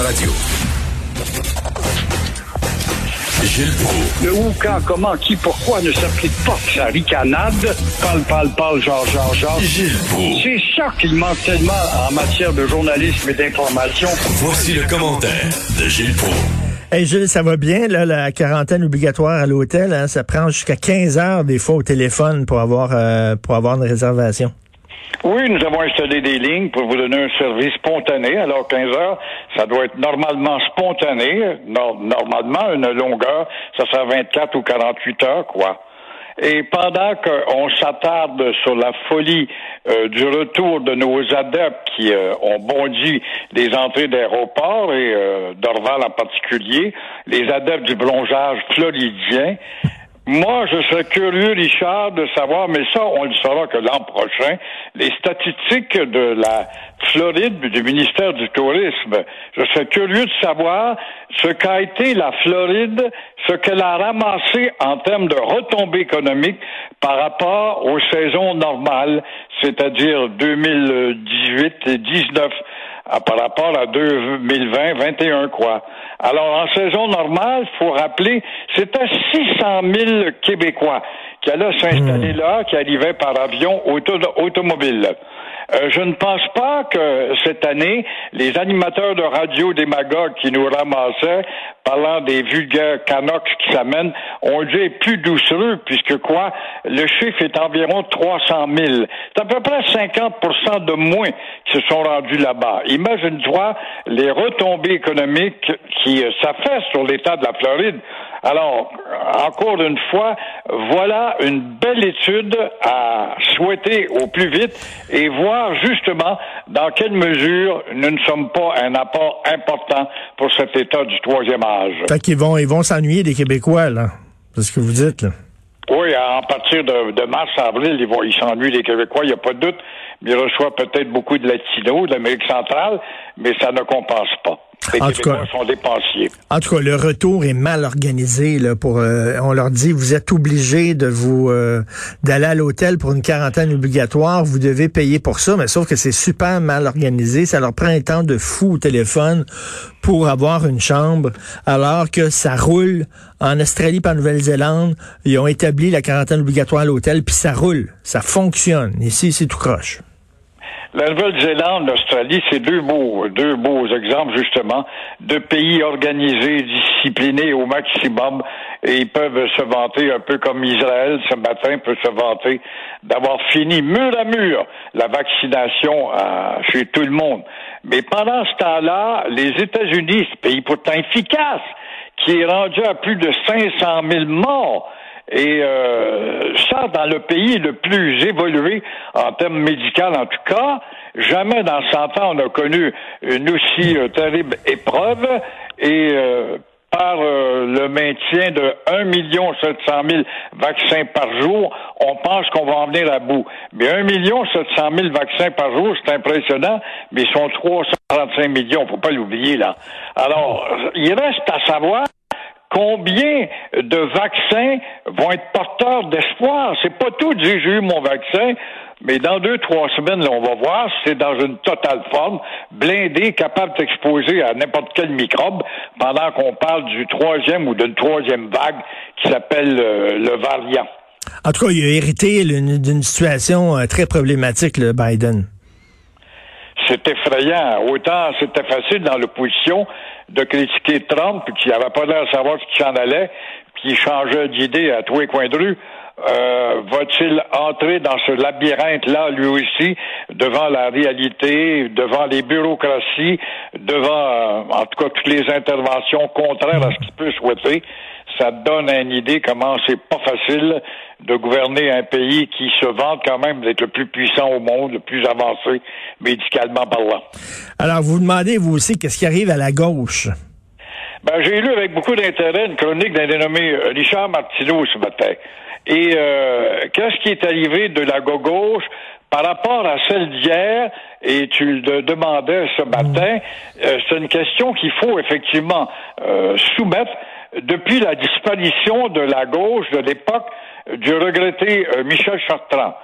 Radio. Gilles Proulx. Le où, quand, comment, qui, pourquoi ne s'applique pas que sa ricanade? Parle, parle, parle, genre, genre, genre. Gilles Proulx. C'est ça qu'il manque tellement en matière de journalisme et d'information. Voici le commentaire de Gilles Proulx. Hey Gilles, ça va bien, là, la quarantaine obligatoire à l'hôtel, hein, ça prend jusqu'à 15 heures des fois au téléphone pour avoir euh, pour avoir une réservation. Oui, nous avons installé des lignes pour vous donner un service spontané. Alors, 15 heures, ça doit être normalement spontané. Nor- normalement, une longueur, ça sera 24 ou 48 heures, quoi. Et pendant qu'on s'attarde sur la folie euh, du retour de nos adeptes qui euh, ont bondi les entrées d'aéroports et euh, d'Orval en particulier, les adeptes du plongeage floridien, moi, je serais curieux, Richard, de savoir, mais ça, on le saura que l'an prochain, les statistiques de la Floride, du ministère du Tourisme, je serais curieux de savoir ce qu'a été la Floride, ce qu'elle a ramassé en termes de retombées économiques par rapport aux saisons normales, c'est-à-dire 2018 et 19 ah, par rapport à 2020, 21 quoi. Alors en saison normale, faut rappeler, c'était 600 000 Québécois qui allaient s'installer là, qui arrivaient par avion auto automobile. Euh, je ne pense pas que cette année, les animateurs de radio démagogues qui nous ramassaient, parlant des vulgaires canox qui s'amènent, ont être plus doucereux, puisque quoi, le chiffre est environ 300 000. C'est à peu près 50% de moins qui se sont rendus là-bas. Imagine-toi les retombées économiques qui euh, s'affaissent sur l'État de la Floride. Alors, encore une fois, voilà une belle étude à souhaiter au plus vite et voir justement dans quelle mesure nous ne sommes pas un apport important pour cet État du troisième âge. Fait qu'ils vont ils vont s'ennuyer des Québécois, là. C'est ce que vous dites, là. Oui, à partir de, de mars, avril, ils vont, ils s'ennuient les Québécois, il n'y a pas de doute. Ils reçoivent peut-être beaucoup de latinos, de l'Amérique centrale, mais ça ne compense pas. Les En tout cas- sont dépensiers. En tout cas, le retour est mal organisé. Là, pour, euh, on leur dit, vous êtes obligés de vous euh, d'aller à l'hôtel pour une quarantaine obligatoire. Vous devez payer pour ça, mais sauf que c'est super mal organisé. Ça leur prend un temps de fou au téléphone pour avoir une chambre, alors que ça roule en Australie et en Nouvelle-Zélande. Ils ont établi la quarantaine obligatoire à l'hôtel, puis ça roule, ça fonctionne. Ici, c'est tout croche. La Nouvelle-Zélande, l'Australie, c'est deux beaux, deux beaux exemples, justement, de pays organisés, disciplinés au maximum, et ils peuvent se vanter un peu comme Israël ce matin peut se vanter d'avoir fini mur à mur la vaccination euh, chez tout le monde. Mais pendant ce temps-là, les États-Unis, ce pays pourtant efficace, qui est rendu à plus de 500 000 morts, et euh, ça, dans le pays le plus évolué en termes médicaux, en tout cas, jamais dans 100 ans on a connu une aussi euh, terrible épreuve. Et euh, par euh, le maintien de 1 million 700 000 vaccins par jour, on pense qu'on va en venir à bout. Mais 1 million 700 000 vaccins par jour, c'est impressionnant, mais ils sont 335 millions, faut pas l'oublier là. Alors, il reste à savoir combien de vaccins vont être porteurs d'espoir? C'est pas tout j'ai eu mon vaccin, mais dans deux, trois semaines, là, on va voir si c'est dans une totale forme, blindé, capable de s'exposer à n'importe quel microbe, pendant qu'on parle du troisième ou d'une troisième vague qui s'appelle euh, le variant. En tout cas, il a hérité d'une d'une situation euh, très problématique, le Biden. C'est effrayant. Autant c'était facile dans l'opposition de critiquer Trump, qui n'avait pas l'air de savoir ce qui s'en allait, puis il changeait d'idée à tous les coins de rue. Euh, va-t-il entrer dans ce labyrinthe-là, lui aussi, devant la réalité, devant les bureaucraties, devant, euh, en tout cas, toutes les interventions contraires à ce qu'il peut souhaiter? Ça donne une idée comment c'est pas facile de gouverner un pays qui se vante quand même d'être le plus puissant au monde, le plus avancé médicalement parlant. Alors, vous demandez, vous aussi, qu'est-ce qui arrive à la gauche? Ben, j'ai lu avec beaucoup d'intérêt une chronique d'un dénommé Richard Martineau ce matin. Et euh, qu'est-ce qui est arrivé de la gauche par rapport à celle d'hier, et tu le demandais ce matin, euh, c'est une question qu'il faut effectivement euh, soumettre depuis la disparition de la gauche de l'époque du regretté euh, Michel Chartrand.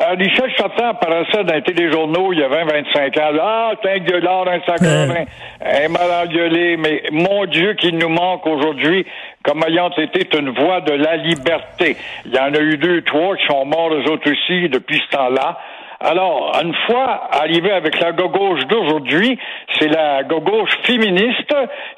Euh, Michel Chartrand apparaissait dans les téléjournaux il y a 20-25 ans. Ah, c'est un gueulard, un sacrement, un mal engueulé, mais mon Dieu qu'il nous manque aujourd'hui comme ayant été une voix de la liberté. Il y en a eu deux, trois qui sont morts eux autres aussi depuis ce temps-là. Alors, une fois arrivé avec la gauche d'aujourd'hui, c'est la gauche féministe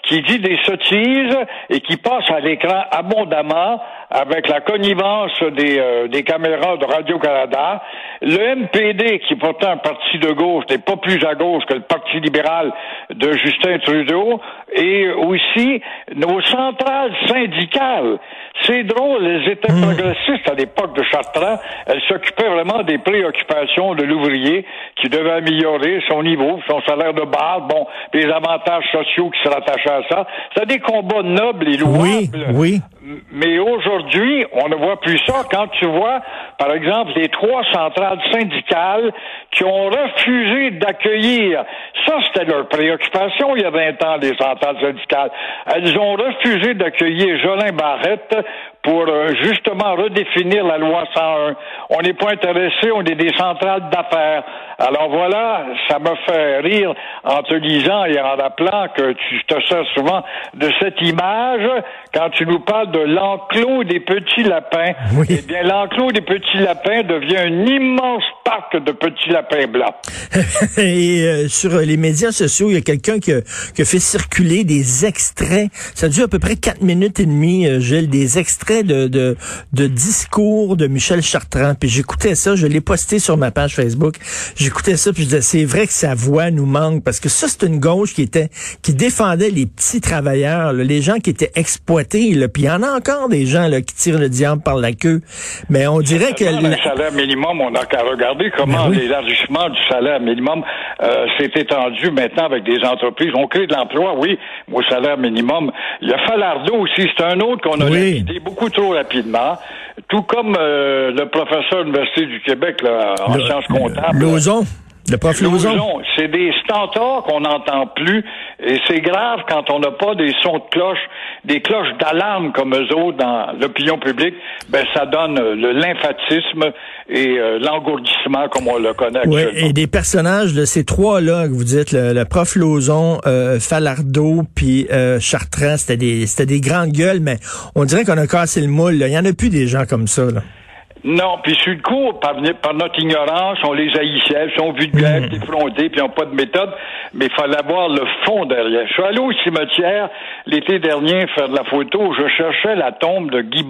qui dit des sottises et qui passe à l'écran abondamment avec la connivence des, euh, des caméras de Radio-Canada. Le MPD, qui est pourtant un parti de gauche, n'est pas plus à gauche que le Parti libéral de Justin Trudeau, et aussi nos centrales syndicales. C'est drôle, elles étaient hmm. progressistes à l'époque de Chartrand. Elles s'occupaient vraiment des préoccupations de l'ouvrier qui devait améliorer son niveau, son salaire de base, bon, les avantages sociaux qui se rattachaient à ça. C'est des combats nobles et louables. Oui, oui. Mais aujourd'hui, on ne voit plus ça. Quand tu vois, par exemple, les trois centrales syndicales qui ont refusé d'accueillir, ça c'était leur préoccupation il y a 20 ans, les centrales syndicales. Elles ont refusé d'accueillir Jolin Barrette pour euh, justement redéfinir la loi 101. On n'est pas intéressé, on est des centrales d'affaires. Alors voilà, ça me fait rire en te disant et en rappelant que tu te sers souvent de cette image quand tu nous parles de l'enclos des petits lapins. Oui. Eh bien, l'enclos des petits lapins devient un immense parc de petits lapins blancs. et euh, sur les médias sociaux, il y a quelqu'un qui, qui, a fait circuler des extraits. Ça dure à peu près quatre minutes et demie, euh, Gilles, des extraits de, de, de discours de Michel Chartrand. Puis j'écoutais ça, je l'ai posté sur ma page Facebook j'écoutais ça puis je disais c'est vrai que sa voix nous manque parce que ça c'est une gauche qui était qui défendait les petits travailleurs, les gens qui étaient exploités. Là. Puis il y en a encore des gens là, qui tirent le diable par la queue. Mais on dirait que le salaire minimum, on n'a qu'à regarder comment ben l'élargissement du salaire minimum euh, s'est étendu maintenant avec des entreprises. On crée de l'emploi, oui, au salaire minimum. A Falardeau aussi, c'est un autre qu'on a oui. beaucoup trop rapidement. Tout comme euh, le professeur de l'Université du Québec là, en sciences comptables. Le prof C'est des stentors qu'on n'entend plus et c'est grave quand on n'a pas des sons de cloche, des cloches d'alarme comme eux autres dans l'opinion publique. Ben ça donne le lymphatisme et euh, l'engourdissement comme on le connaît actuellement. Et des personnages de ces trois-là que vous dites, le, prof Lauzon, euh, Falardeau, puis euh, Chartrand, c'était des, c'était des grandes gueules, mais on dirait qu'on a cassé le moule. Il y en a plus des gens comme ça. Là. Non, puis sur le coup, par, par, notre ignorance, on les haïssait, ils sont vulgaires, mmh. effrontés, puis ils n'ont pas de méthode, mais il fallait avoir le fond derrière. Je suis allé au cimetière l'été dernier faire de la photo, je cherchais la tombe de Guy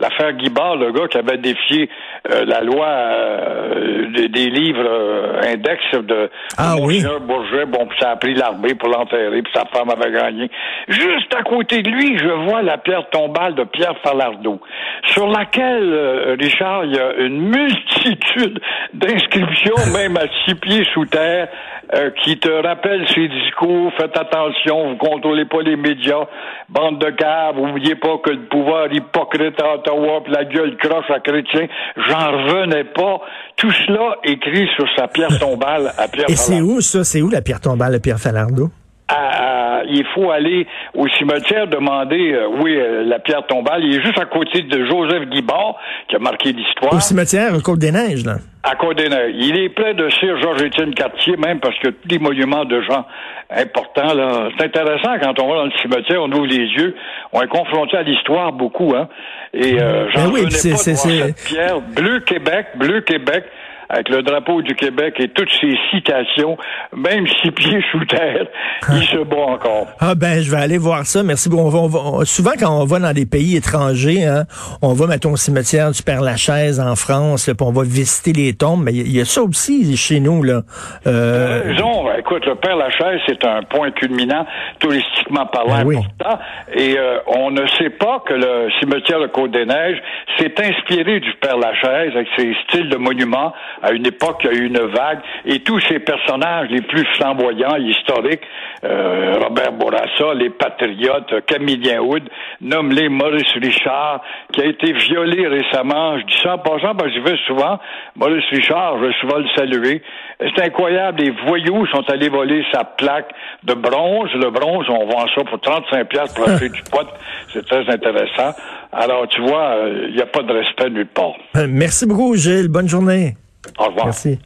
l'affaire Guy le gars qui avait défié euh, la loi euh, des, livres euh, index de, ah, oui. Bourget, bon, puis ça a pris l'armée pour l'enterrer, puis sa femme avait gagné. Juste à côté de lui, je vois la pierre tombale de Pierre Falardeau, sur laquelle Richard il y a une multitude d'inscriptions, même à six pieds sous terre, euh, qui te rappellent ces discours. Faites attention, vous contrôlez pas les médias, bande de caves, oubliez pas que le pouvoir hypocrite à Ottawa, puis la gueule croche à chrétien. J'en revenais pas. Tout cela écrit sur sa pierre tombale à Pierre Et c'est où ça? C'est où la pierre tombale à Pierre Falardeau? Il faut aller au cimetière demander, euh, oui, euh, la pierre tombale. Il est juste à côté de Joseph Guibard, qui a marqué l'histoire. Au cimetière, à Côte-des-Neiges, là. À Côte-des-Neiges. Il est près de Sir Georges-Étienne Cartier, même parce que tous les monuments de gens importants, là. C'est intéressant quand on va dans le cimetière, on ouvre les yeux, on est confronté à l'histoire beaucoup, hein. Et euh, ben j'en oui, pas cette pierre. Bleu Québec, Bleu Québec, avec le drapeau du Québec et toutes ses citations, même six pieds sous terre, il se bat encore. Ah ben, je vais aller voir ça. Merci beaucoup. souvent, quand on va dans des pays étrangers, hein, on va, mettons, au cimetière du Père-Lachaise en France, puis on va visiter les tombes, mais il y, a ça aussi chez nous. là. Euh... Raison. Écoute, le Père-Lachaise, c'est un point culminant, touristiquement parlant, ben important. Et euh, on ne sait pas que le cimetière de Côte-des-Neiges s'est inspiré du Père-Lachaise avec ses styles de monuments. À une époque, il y a eu une vague. Et tous ces personnages les plus flamboyants, historiques, euh, Robert Bourassa, les patriotes, Camillien Wood, nomme-les Maurice Richard, qui a été violé récemment. Je dis ça en passant parce que je vais souvent. Maurice Richard, je vais souvent le saluer. C'est incroyable. Les voyous sont allés voler sa plaque de bronze. Le bronze, on vend ça pour 35 pièces pour acheter du pot. C'est très intéressant. Alors, tu vois, il euh, n'y a pas de respect nulle part. Merci beaucoup, Gilles. Bonne journée. Au revoir. Merci.